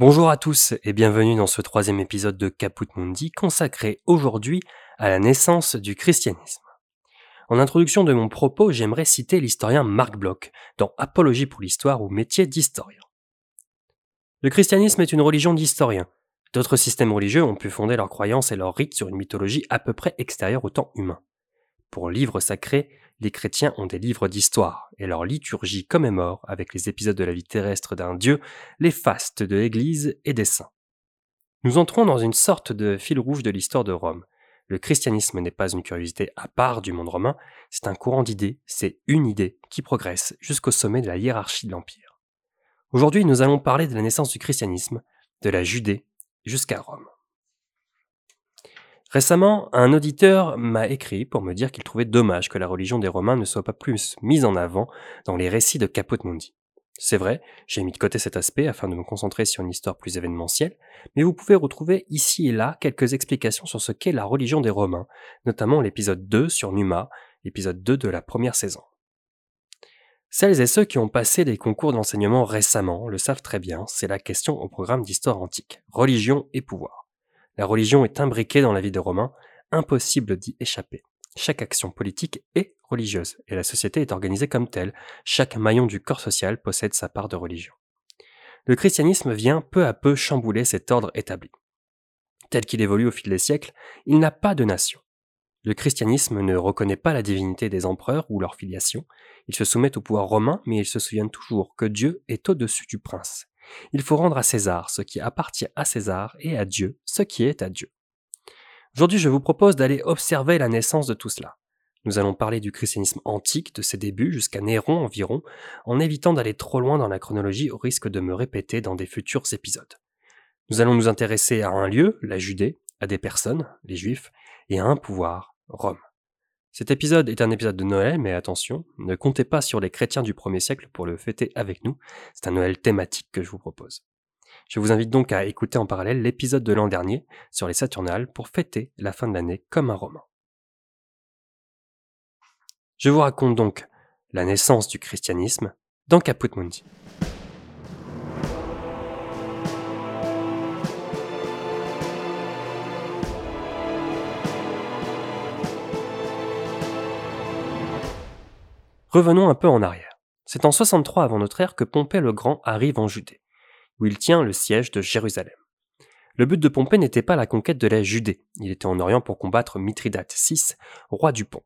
Bonjour à tous et bienvenue dans ce troisième épisode de Caput Mundi consacré aujourd'hui à la naissance du christianisme. En introduction de mon propos, j'aimerais citer l'historien Marc Bloch dans Apologie pour l'histoire ou métier d'historien. Le christianisme est une religion d'historiens. D'autres systèmes religieux ont pu fonder leurs croyances et leurs rites sur une mythologie à peu près extérieure au temps humain. Pour livres sacrés, les chrétiens ont des livres d'histoire, et leur liturgie commémore, avec les épisodes de la vie terrestre d'un dieu, les fastes de l'Église et des saints. Nous entrons dans une sorte de fil rouge de l'histoire de Rome. Le christianisme n'est pas une curiosité à part du monde romain, c'est un courant d'idées, c'est une idée qui progresse jusqu'au sommet de la hiérarchie de l'Empire. Aujourd'hui, nous allons parler de la naissance du christianisme, de la Judée jusqu'à Rome. Récemment, un auditeur m'a écrit pour me dire qu'il trouvait dommage que la religion des Romains ne soit pas plus mise en avant dans les récits de Caput Mundi. C'est vrai, j'ai mis de côté cet aspect afin de me concentrer sur une histoire plus événementielle, mais vous pouvez retrouver ici et là quelques explications sur ce qu'est la religion des Romains, notamment l'épisode 2 sur Numa, l'épisode 2 de la première saison. Celles et ceux qui ont passé des concours d'enseignement récemment le savent très bien, c'est la question au programme d'histoire antique, religion et pouvoir. La religion est imbriquée dans la vie des Romains, impossible d'y échapper. Chaque action politique est religieuse, et la société est organisée comme telle. Chaque maillon du corps social possède sa part de religion. Le christianisme vient peu à peu chambouler cet ordre établi. Tel qu'il évolue au fil des siècles, il n'a pas de nation. Le christianisme ne reconnaît pas la divinité des empereurs ou leur filiation. Il se soumet au pouvoir romain, mais il se souvient toujours que Dieu est au-dessus du prince. Il faut rendre à César ce qui appartient à César et à Dieu ce qui est à Dieu. Aujourd'hui, je vous propose d'aller observer la naissance de tout cela. Nous allons parler du christianisme antique, de ses débuts jusqu'à Néron environ, en évitant d'aller trop loin dans la chronologie au risque de me répéter dans des futurs épisodes. Nous allons nous intéresser à un lieu, la Judée, à des personnes, les Juifs, et à un pouvoir, Rome. Cet épisode est un épisode de Noël, mais attention, ne comptez pas sur les chrétiens du premier siècle pour le fêter avec nous, c'est un Noël thématique que je vous propose. Je vous invite donc à écouter en parallèle l'épisode de l'an dernier sur les Saturnales pour fêter la fin de l'année comme un roman. Je vous raconte donc la naissance du christianisme dans Caput Mundi. Revenons un peu en arrière. C'est en 63 avant notre ère que Pompée le Grand arrive en Judée, où il tient le siège de Jérusalem. Le but de Pompée n'était pas la conquête de la Judée, il était en Orient pour combattre Mithridate VI, roi du Pont.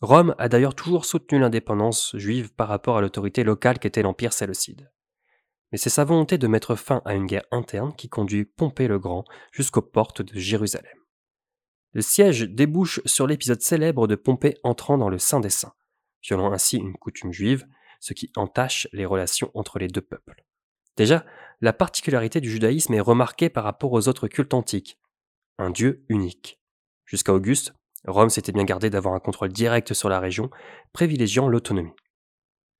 Rome a d'ailleurs toujours soutenu l'indépendance juive par rapport à l'autorité locale qu'était l'Empire séleucide. Mais c'est sa volonté de mettre fin à une guerre interne qui conduit Pompée le Grand jusqu'aux portes de Jérusalem. Le siège débouche sur l'épisode célèbre de Pompée entrant dans le Saint des Saints, violant ainsi une coutume juive, ce qui entache les relations entre les deux peuples. Déjà, la particularité du judaïsme est remarquée par rapport aux autres cultes antiques. Un Dieu unique. Jusqu'à Auguste, Rome s'était bien gardée d'avoir un contrôle direct sur la région, privilégiant l'autonomie.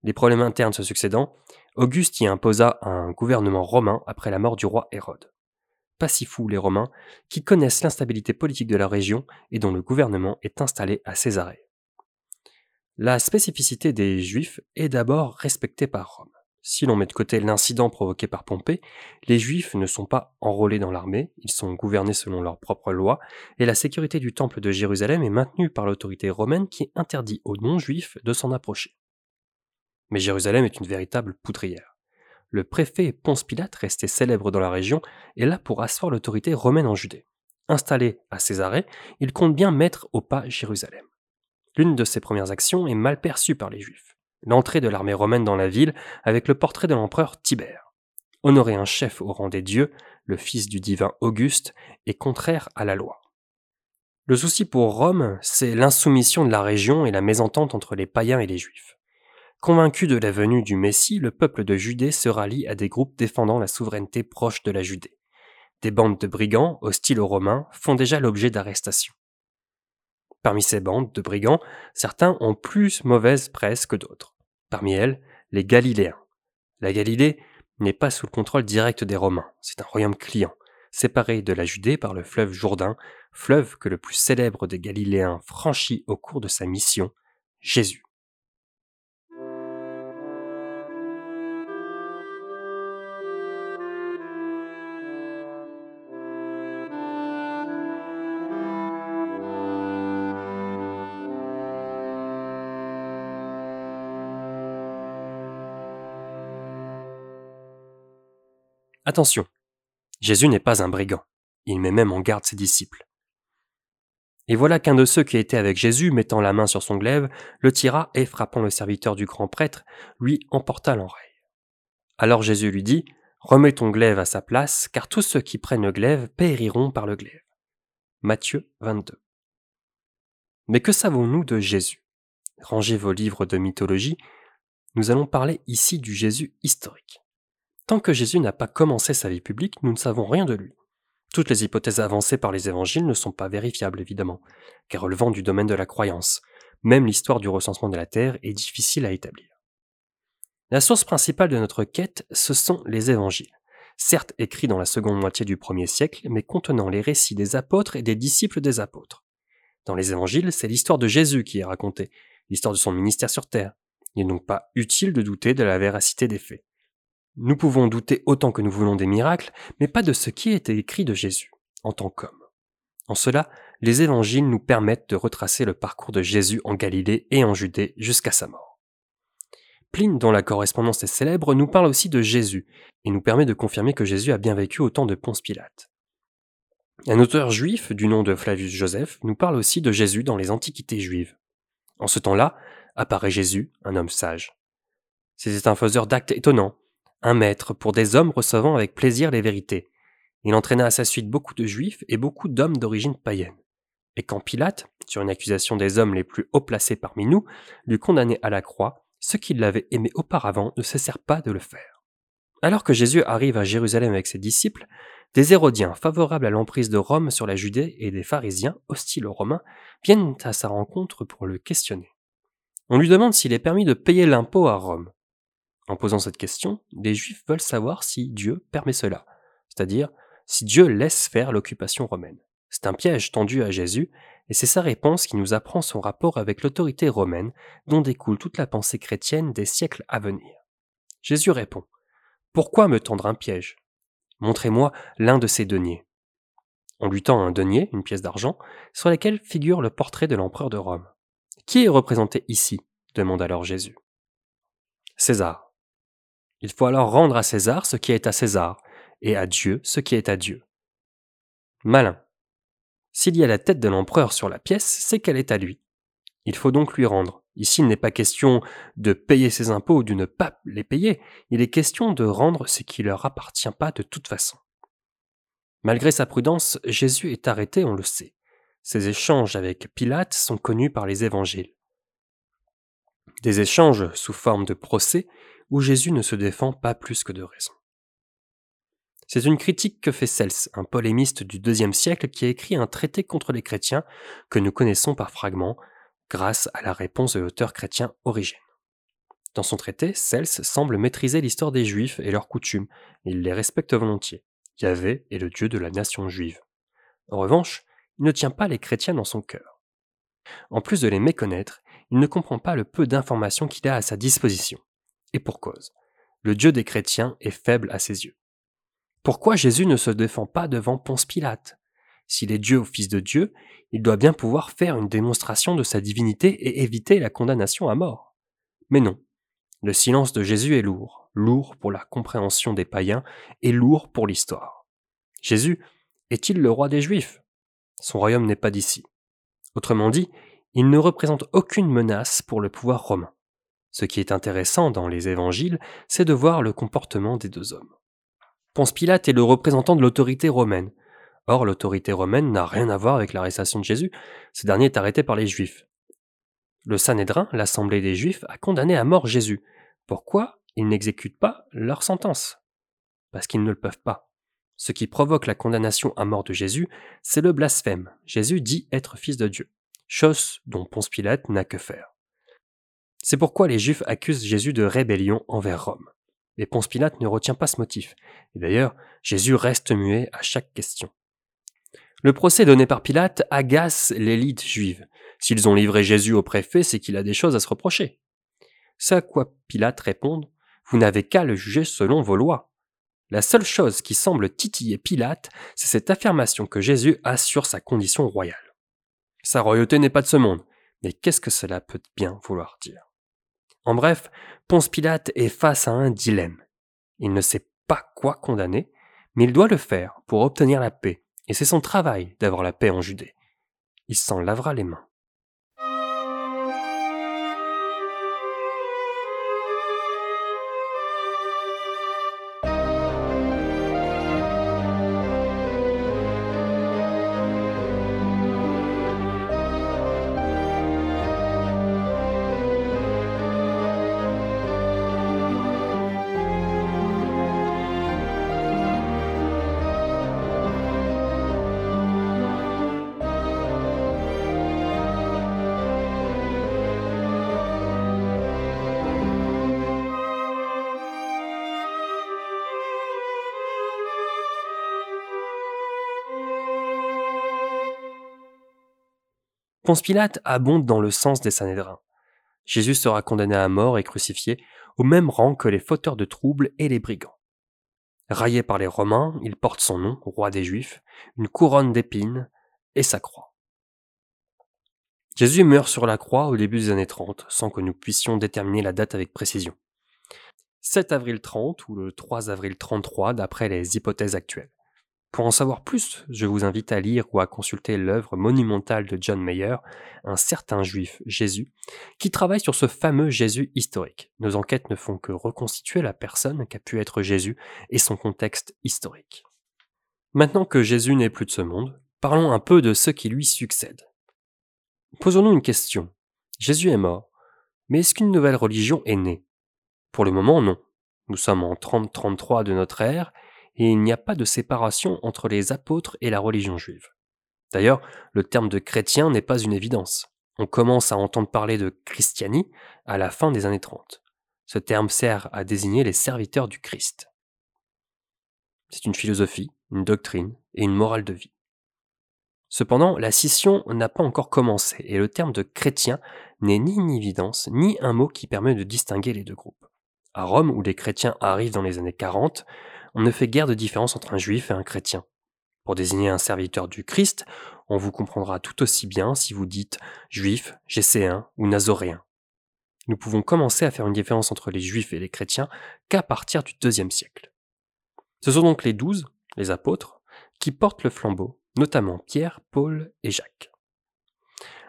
Les problèmes internes se succédant, Auguste y imposa un gouvernement romain après la mort du roi Hérode. Pas si fous les Romains, qui connaissent l'instabilité politique de la région et dont le gouvernement est installé à Césarée. La spécificité des Juifs est d'abord respectée par Rome. Si l'on met de côté l'incident provoqué par Pompée, les Juifs ne sont pas enrôlés dans l'armée, ils sont gouvernés selon leurs propres lois, et la sécurité du temple de Jérusalem est maintenue par l'autorité romaine qui interdit aux non-juifs de s'en approcher. Mais Jérusalem est une véritable poudrière. Le préfet Ponce Pilate, resté célèbre dans la région, est là pour asseoir l'autorité romaine en Judée. Installé à Césarée, il compte bien mettre au pas Jérusalem. L'une de ses premières actions est mal perçue par les Juifs. L'entrée de l'armée romaine dans la ville avec le portrait de l'empereur Tibère. Honorer un chef au rang des dieux, le fils du divin Auguste, est contraire à la loi. Le souci pour Rome, c'est l'insoumission de la région et la mésentente entre les païens et les juifs. Convaincu de la venue du Messie, le peuple de Judée se rallie à des groupes défendant la souveraineté proche de la Judée. Des bandes de brigands, hostiles aux Romains, font déjà l'objet d'arrestations. Parmi ces bandes de brigands, certains ont plus mauvaise presse que d'autres. Parmi elles, les Galiléens. La Galilée n'est pas sous le contrôle direct des Romains, c'est un royaume client, séparé de la Judée par le fleuve Jourdain, fleuve que le plus célèbre des Galiléens franchit au cours de sa mission, Jésus. Attention, Jésus n'est pas un brigand, il met même en garde ses disciples. Et voilà qu'un de ceux qui étaient avec Jésus, mettant la main sur son glaive, le tira et, frappant le serviteur du grand prêtre, lui emporta l'enraille. Alors Jésus lui dit, Remets ton glaive à sa place, car tous ceux qui prennent le glaive périront par le glaive. Matthieu 22. Mais que savons-nous de Jésus? Rangez vos livres de mythologie, nous allons parler ici du Jésus historique. Tant que Jésus n'a pas commencé sa vie publique, nous ne savons rien de lui. Toutes les hypothèses avancées par les évangiles ne sont pas vérifiables, évidemment, car relevant du domaine de la croyance. Même l'histoire du recensement de la Terre est difficile à établir. La source principale de notre quête, ce sont les évangiles, certes écrits dans la seconde moitié du premier siècle, mais contenant les récits des apôtres et des disciples des apôtres. Dans les évangiles, c'est l'histoire de Jésus qui est racontée, l'histoire de son ministère sur terre. Il n'est donc pas utile de douter de la véracité des faits. Nous pouvons douter autant que nous voulons des miracles, mais pas de ce qui était écrit de Jésus, en tant qu'homme. En cela, les évangiles nous permettent de retracer le parcours de Jésus en Galilée et en Judée jusqu'à sa mort. Pline, dont la correspondance est célèbre, nous parle aussi de Jésus, et nous permet de confirmer que Jésus a bien vécu au temps de Ponce Pilate. Un auteur juif du nom de Flavius Joseph nous parle aussi de Jésus dans les Antiquités juives. En ce temps-là, apparaît Jésus, un homme sage. C'était un faiseur d'actes étonnants, un maître pour des hommes recevant avec plaisir les vérités. Il entraîna à sa suite beaucoup de juifs et beaucoup d'hommes d'origine païenne. Et quand Pilate, sur une accusation des hommes les plus haut placés parmi nous, lui condamnait à la croix, ceux qui l'avaient aimé auparavant ne cessèrent pas de le faire. Alors que Jésus arrive à Jérusalem avec ses disciples, des Hérodiens favorables à l'emprise de Rome sur la Judée et des pharisiens hostiles aux Romains viennent à sa rencontre pour le questionner. On lui demande s'il est permis de payer l'impôt à Rome. En posant cette question, les Juifs veulent savoir si Dieu permet cela, c'est-à-dire si Dieu laisse faire l'occupation romaine. C'est un piège tendu à Jésus, et c'est sa réponse qui nous apprend son rapport avec l'autorité romaine dont découle toute la pensée chrétienne des siècles à venir. Jésus répond Pourquoi me tendre un piège? Montrez-moi l'un de ces deniers. On lui tend un denier, une pièce d'argent, sur laquelle figure le portrait de l'empereur de Rome. Qui est représenté ici demande alors Jésus. César. Il faut alors rendre à César ce qui est à César, et à Dieu ce qui est à Dieu. Malin. S'il y a la tête de l'empereur sur la pièce, c'est qu'elle est à lui. Il faut donc lui rendre. Ici, il n'est pas question de payer ses impôts ou de ne pas les payer, il est question de rendre ce qui leur appartient pas de toute façon. Malgré sa prudence, Jésus est arrêté, on le sait. Ses échanges avec Pilate sont connus par les évangiles. Des échanges sous forme de procès où Jésus ne se défend pas plus que de raison. C'est une critique que fait Cels, un polémiste du IIe siècle qui a écrit un traité contre les chrétiens que nous connaissons par fragments grâce à la réponse de l'auteur chrétien Origène. Dans son traité, Cels semble maîtriser l'histoire des Juifs et leurs coutumes, et il les respecte volontiers. Yahvé est le Dieu de la nation juive. En revanche, il ne tient pas les chrétiens dans son cœur. En plus de les méconnaître, il ne comprend pas le peu d'informations qu'il a à sa disposition. Et pour cause. Le Dieu des chrétiens est faible à ses yeux. Pourquoi Jésus ne se défend pas devant Ponce Pilate? S'il est Dieu ou fils de Dieu, il doit bien pouvoir faire une démonstration de sa divinité et éviter la condamnation à mort. Mais non. Le silence de Jésus est lourd, lourd pour la compréhension des païens et lourd pour l'histoire. Jésus est-il le roi des Juifs? Son royaume n'est pas d'ici. Autrement dit, il ne représente aucune menace pour le pouvoir romain. Ce qui est intéressant dans les évangiles, c'est de voir le comportement des deux hommes. Ponce Pilate est le représentant de l'autorité romaine. Or, l'autorité romaine n'a rien à voir avec l'arrestation de Jésus, ce dernier est arrêté par les Juifs. Le Sanhédrin, l'assemblée des Juifs, a condamné à mort Jésus. Pourquoi ils n'exécutent pas leur sentence? Parce qu'ils ne le peuvent pas. Ce qui provoque la condamnation à mort de Jésus, c'est le blasphème. Jésus dit être fils de Dieu, chose dont Ponce Pilate n'a que faire. C'est pourquoi les Juifs accusent Jésus de rébellion envers Rome. Mais Ponce Pilate ne retient pas ce motif. Et d'ailleurs, Jésus reste muet à chaque question. Le procès donné par Pilate agace l'élite juive. S'ils ont livré Jésus au préfet, c'est qu'il a des choses à se reprocher. C'est à quoi Pilate répond Vous n'avez qu'à le juger selon vos lois. La seule chose qui semble titiller Pilate, c'est cette affirmation que Jésus a sur sa condition royale. Sa royauté n'est pas de ce monde, mais qu'est-ce que cela peut bien vouloir dire? En bref, Ponce Pilate est face à un dilemme. Il ne sait pas quoi condamner, mais il doit le faire pour obtenir la paix, et c'est son travail d'avoir la paix en Judée. Il s'en lavera les mains. Pilate abonde dans le sens des Sanhédrins. Jésus sera condamné à mort et crucifié au même rang que les fauteurs de troubles et les brigands. Raillé par les Romains, il porte son nom, roi des Juifs, une couronne d'épines et sa croix. Jésus meurt sur la croix au début des années 30, sans que nous puissions déterminer la date avec précision. 7 avril 30 ou le 3 avril 33 d'après les hypothèses actuelles. Pour en savoir plus, je vous invite à lire ou à consulter l'œuvre monumentale de John Mayer, Un certain juif, Jésus, qui travaille sur ce fameux Jésus historique. Nos enquêtes ne font que reconstituer la personne qu'a pu être Jésus et son contexte historique. Maintenant que Jésus n'est plus de ce monde, parlons un peu de ce qui lui succède. Posons-nous une question. Jésus est mort, mais est-ce qu'une nouvelle religion est née? Pour le moment, non. Nous sommes en 30-33 de notre ère, et il n'y a pas de séparation entre les apôtres et la religion juive. D'ailleurs, le terme de chrétien n'est pas une évidence. On commence à entendre parler de christiani à la fin des années 30. Ce terme sert à désigner les serviteurs du Christ. C'est une philosophie, une doctrine et une morale de vie. Cependant, la scission n'a pas encore commencé et le terme de chrétien n'est ni une évidence ni un mot qui permet de distinguer les deux groupes. À Rome, où les chrétiens arrivent dans les années 40, on ne fait guère de différence entre un juif et un chrétien. Pour désigner un serviteur du Christ, on vous comprendra tout aussi bien si vous dites juif, gesséen ou nazoréen. Nous pouvons commencer à faire une différence entre les juifs et les chrétiens qu'à partir du deuxième siècle. Ce sont donc les douze, les apôtres, qui portent le flambeau, notamment Pierre, Paul et Jacques.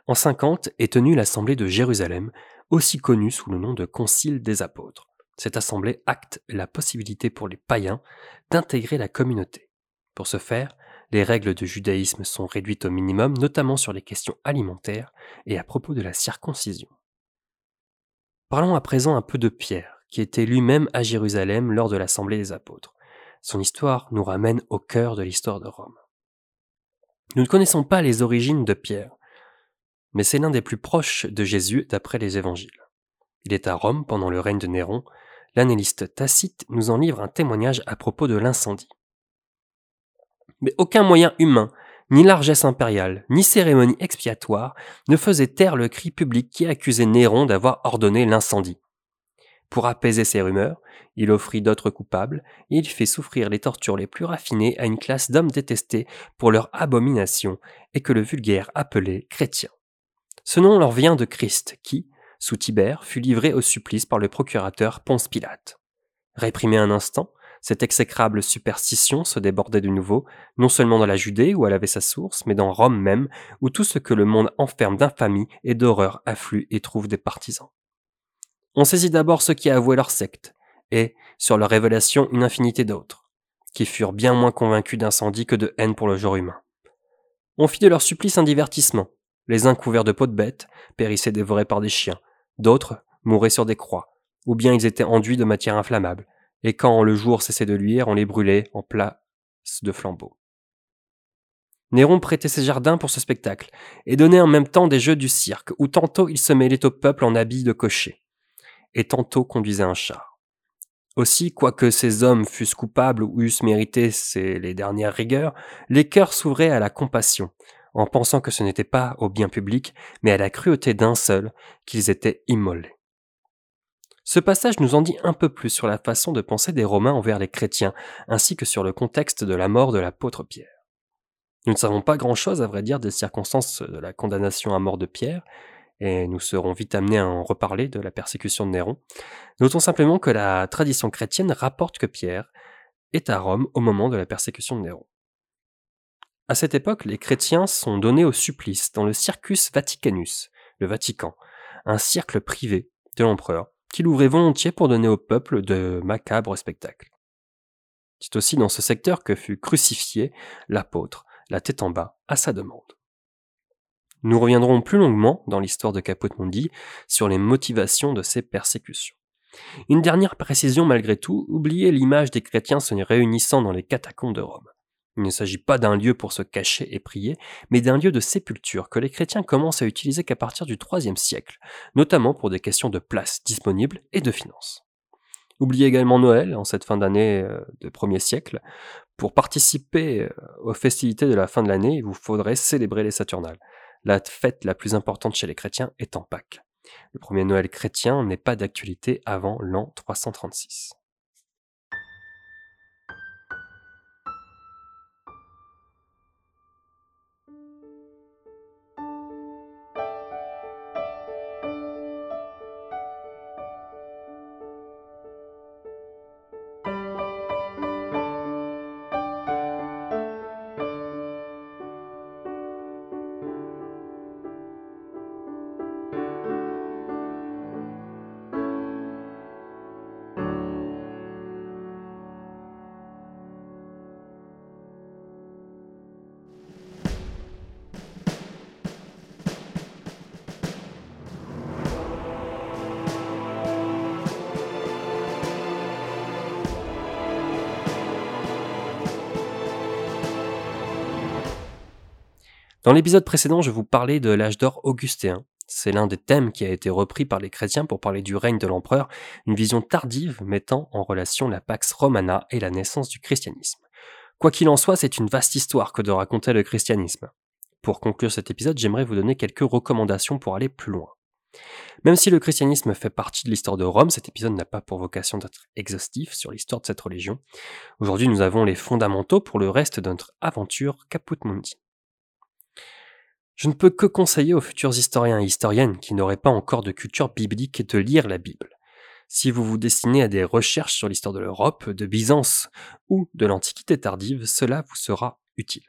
En 50 est tenue l'Assemblée de Jérusalem, aussi connue sous le nom de Concile des apôtres. Cette assemblée acte la possibilité pour les païens d'intégrer la communauté. Pour ce faire, les règles du judaïsme sont réduites au minimum, notamment sur les questions alimentaires et à propos de la circoncision. Parlons à présent un peu de Pierre, qui était lui-même à Jérusalem lors de l'Assemblée des apôtres. Son histoire nous ramène au cœur de l'histoire de Rome. Nous ne connaissons pas les origines de Pierre, mais c'est l'un des plus proches de Jésus d'après les évangiles. Il est à Rome pendant le règne de Néron l'annaliste Tacite nous en livre un témoignage à propos de l'incendie. Mais aucun moyen humain, ni largesse impériale, ni cérémonie expiatoire ne faisait taire le cri public qui accusait Néron d'avoir ordonné l'incendie. Pour apaiser ces rumeurs, il offrit d'autres coupables, et il fait souffrir les tortures les plus raffinées à une classe d'hommes détestés pour leur abomination, et que le vulgaire appelait chrétiens. Ce nom leur vient de Christ, qui, sous Tibère, fut livré au supplice par le procurateur Ponce Pilate. Réprimé un instant, cette exécrable superstition se débordait de nouveau, non seulement dans la Judée où elle avait sa source, mais dans Rome même, où tout ce que le monde enferme d'infamie et d'horreur afflue et trouve des partisans. On saisit d'abord ceux qui avouaient leur secte, et, sur leur révélation, une infinité d'autres, qui furent bien moins convaincus d'incendie que de haine pour le genre humain. On fit de leur supplice un divertissement. Les uns couverts de peau de bête, périssaient dévorés par des chiens, D'autres mouraient sur des croix, ou bien ils étaient enduits de matière inflammable, et quand le jour cessait de luire, on les brûlait en place de flambeaux. Néron prêtait ses jardins pour ce spectacle, et donnait en même temps des jeux du cirque, où tantôt il se mêlait au peuple en habit de cocher, et tantôt conduisait un char. Aussi, quoique ces hommes fussent coupables ou eussent mérité les dernières rigueurs, les cœurs s'ouvraient à la compassion, en pensant que ce n'était pas au bien public, mais à la cruauté d'un seul, qu'ils étaient immolés. Ce passage nous en dit un peu plus sur la façon de penser des Romains envers les chrétiens, ainsi que sur le contexte de la mort de l'apôtre Pierre. Nous ne savons pas grand-chose, à vrai dire, des circonstances de la condamnation à mort de Pierre, et nous serons vite amenés à en reparler de la persécution de Néron. Notons simplement que la tradition chrétienne rapporte que Pierre est à Rome au moment de la persécution de Néron. À cette époque, les chrétiens sont donnés au supplice dans le Circus Vaticanus, le Vatican, un cercle privé de l'empereur, qu'il ouvrait volontiers pour donner au peuple de macabres spectacles. C'est aussi dans ce secteur que fut crucifié l'apôtre, la tête en bas, à sa demande. Nous reviendrons plus longuement dans l'histoire de Caput Mundi sur les motivations de ces persécutions. Une dernière précision malgré tout, oubliez l'image des chrétiens se réunissant dans les catacombes de Rome. Il ne s'agit pas d'un lieu pour se cacher et prier, mais d'un lieu de sépulture que les chrétiens commencent à utiliser qu'à partir du IIIe siècle, notamment pour des questions de place disponible et de finances. Oubliez également Noël en cette fin d'année euh, de premier siècle. Pour participer euh, aux festivités de la fin de l'année, il vous faudrait célébrer les Saturnales. La fête la plus importante chez les chrétiens étant Pâques. Le premier Noël chrétien n'est pas d'actualité avant l'an 336. Dans l'épisode précédent, je vous parlais de l'âge d'or augustéen. C'est l'un des thèmes qui a été repris par les chrétiens pour parler du règne de l'empereur, une vision tardive mettant en relation la Pax Romana et la naissance du christianisme. Quoi qu'il en soit, c'est une vaste histoire que de raconter le christianisme. Pour conclure cet épisode, j'aimerais vous donner quelques recommandations pour aller plus loin. Même si le christianisme fait partie de l'histoire de Rome, cet épisode n'a pas pour vocation d'être exhaustif sur l'histoire de cette religion. Aujourd'hui, nous avons les fondamentaux pour le reste de notre aventure Caput Mundi. Je ne peux que conseiller aux futurs historiens et historiennes qui n'auraient pas encore de culture biblique de lire la Bible. Si vous vous destinez à des recherches sur l'histoire de l'Europe, de Byzance ou de l'Antiquité tardive, cela vous sera utile.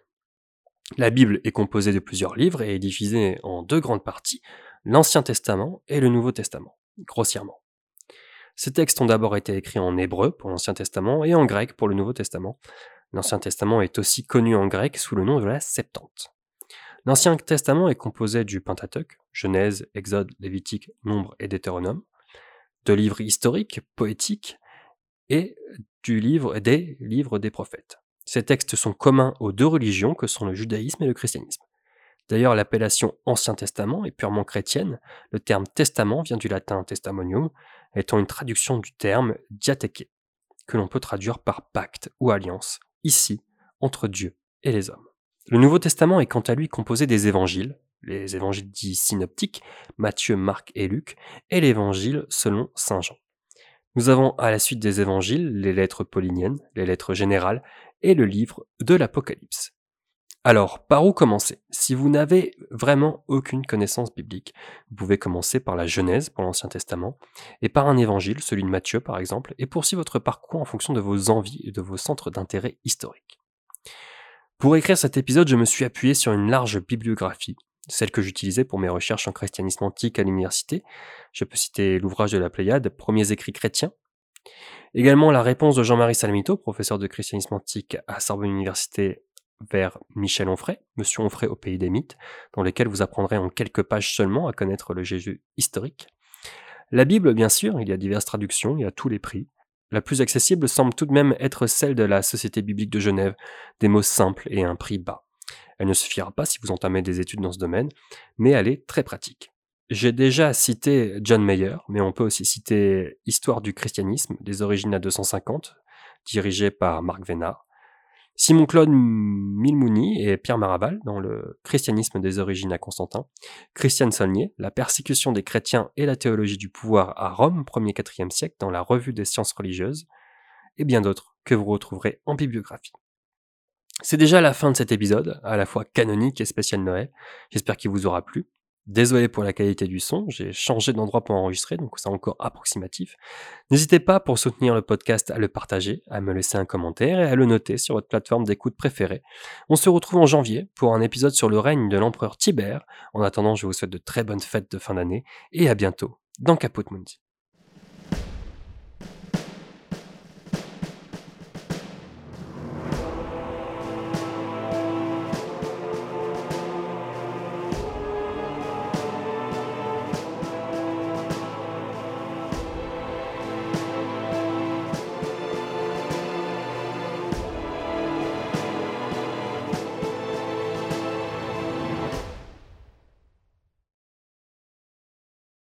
La Bible est composée de plusieurs livres et est divisée en deux grandes parties, l'Ancien Testament et le Nouveau Testament, grossièrement. Ces textes ont d'abord été écrits en hébreu pour l'Ancien Testament et en grec pour le Nouveau Testament. L'Ancien Testament est aussi connu en grec sous le nom de la Septante. L'Ancien Testament est composé du Pentateuque, Genèse, Exode, Lévitique, Nombre et Deutéronome, de livres historiques, poétiques et du livre, des livres des prophètes. Ces textes sont communs aux deux religions que sont le judaïsme et le christianisme. D'ailleurs, l'appellation Ancien Testament est purement chrétienne. Le terme testament vient du latin testamonium, étant une traduction du terme diatheke, que l'on peut traduire par pacte ou alliance, ici, entre Dieu et les hommes. Le Nouveau Testament est quant à lui composé des évangiles, les évangiles dits synoptiques, Matthieu, Marc et Luc, et l'évangile selon Saint Jean. Nous avons à la suite des évangiles les lettres pauliniennes, les lettres générales et le livre de l'Apocalypse. Alors, par où commencer? Si vous n'avez vraiment aucune connaissance biblique, vous pouvez commencer par la Genèse pour l'Ancien Testament, et par un évangile, celui de Matthieu par exemple, et poursuivre votre parcours en fonction de vos envies et de vos centres d'intérêt historiques. Pour écrire cet épisode, je me suis appuyé sur une large bibliographie, celle que j'utilisais pour mes recherches en christianisme antique à l'université. Je peux citer l'ouvrage de la Pléiade, Premiers écrits chrétiens. Également la réponse de Jean-Marie Salamito, professeur de christianisme antique à Sorbonne Université vers Michel Onfray, Monsieur Onfray au pays des mythes, dans lesquels vous apprendrez en quelques pages seulement à connaître le Jésus historique. La Bible, bien sûr, il y a diverses traductions, il y a tous les prix. La plus accessible semble tout de même être celle de la Société biblique de Genève, des mots simples et un prix bas. Elle ne suffira pas si vous entamez des études dans ce domaine, mais elle est très pratique. J'ai déjà cité John Mayer, mais on peut aussi citer Histoire du christianisme, des origines à 250, dirigé par Marc Vénard, Simon-Claude Milmouni et Pierre Maraval dans le Christianisme des origines à Constantin, Christiane Saulnier, La persécution des chrétiens et la théologie du pouvoir à Rome, 1er 4e siècle, dans la Revue des sciences religieuses, et bien d'autres que vous retrouverez en bibliographie. C'est déjà la fin de cet épisode, à la fois canonique et spécial Noël. J'espère qu'il vous aura plu. Désolé pour la qualité du son, j'ai changé d'endroit pour enregistrer, donc c'est encore approximatif. N'hésitez pas pour soutenir le podcast à le partager, à me laisser un commentaire et à le noter sur votre plateforme d'écoute préférée. On se retrouve en janvier pour un épisode sur le règne de l'empereur Tibère. En attendant, je vous souhaite de très bonnes fêtes de fin d'année et à bientôt dans Caput Mundi.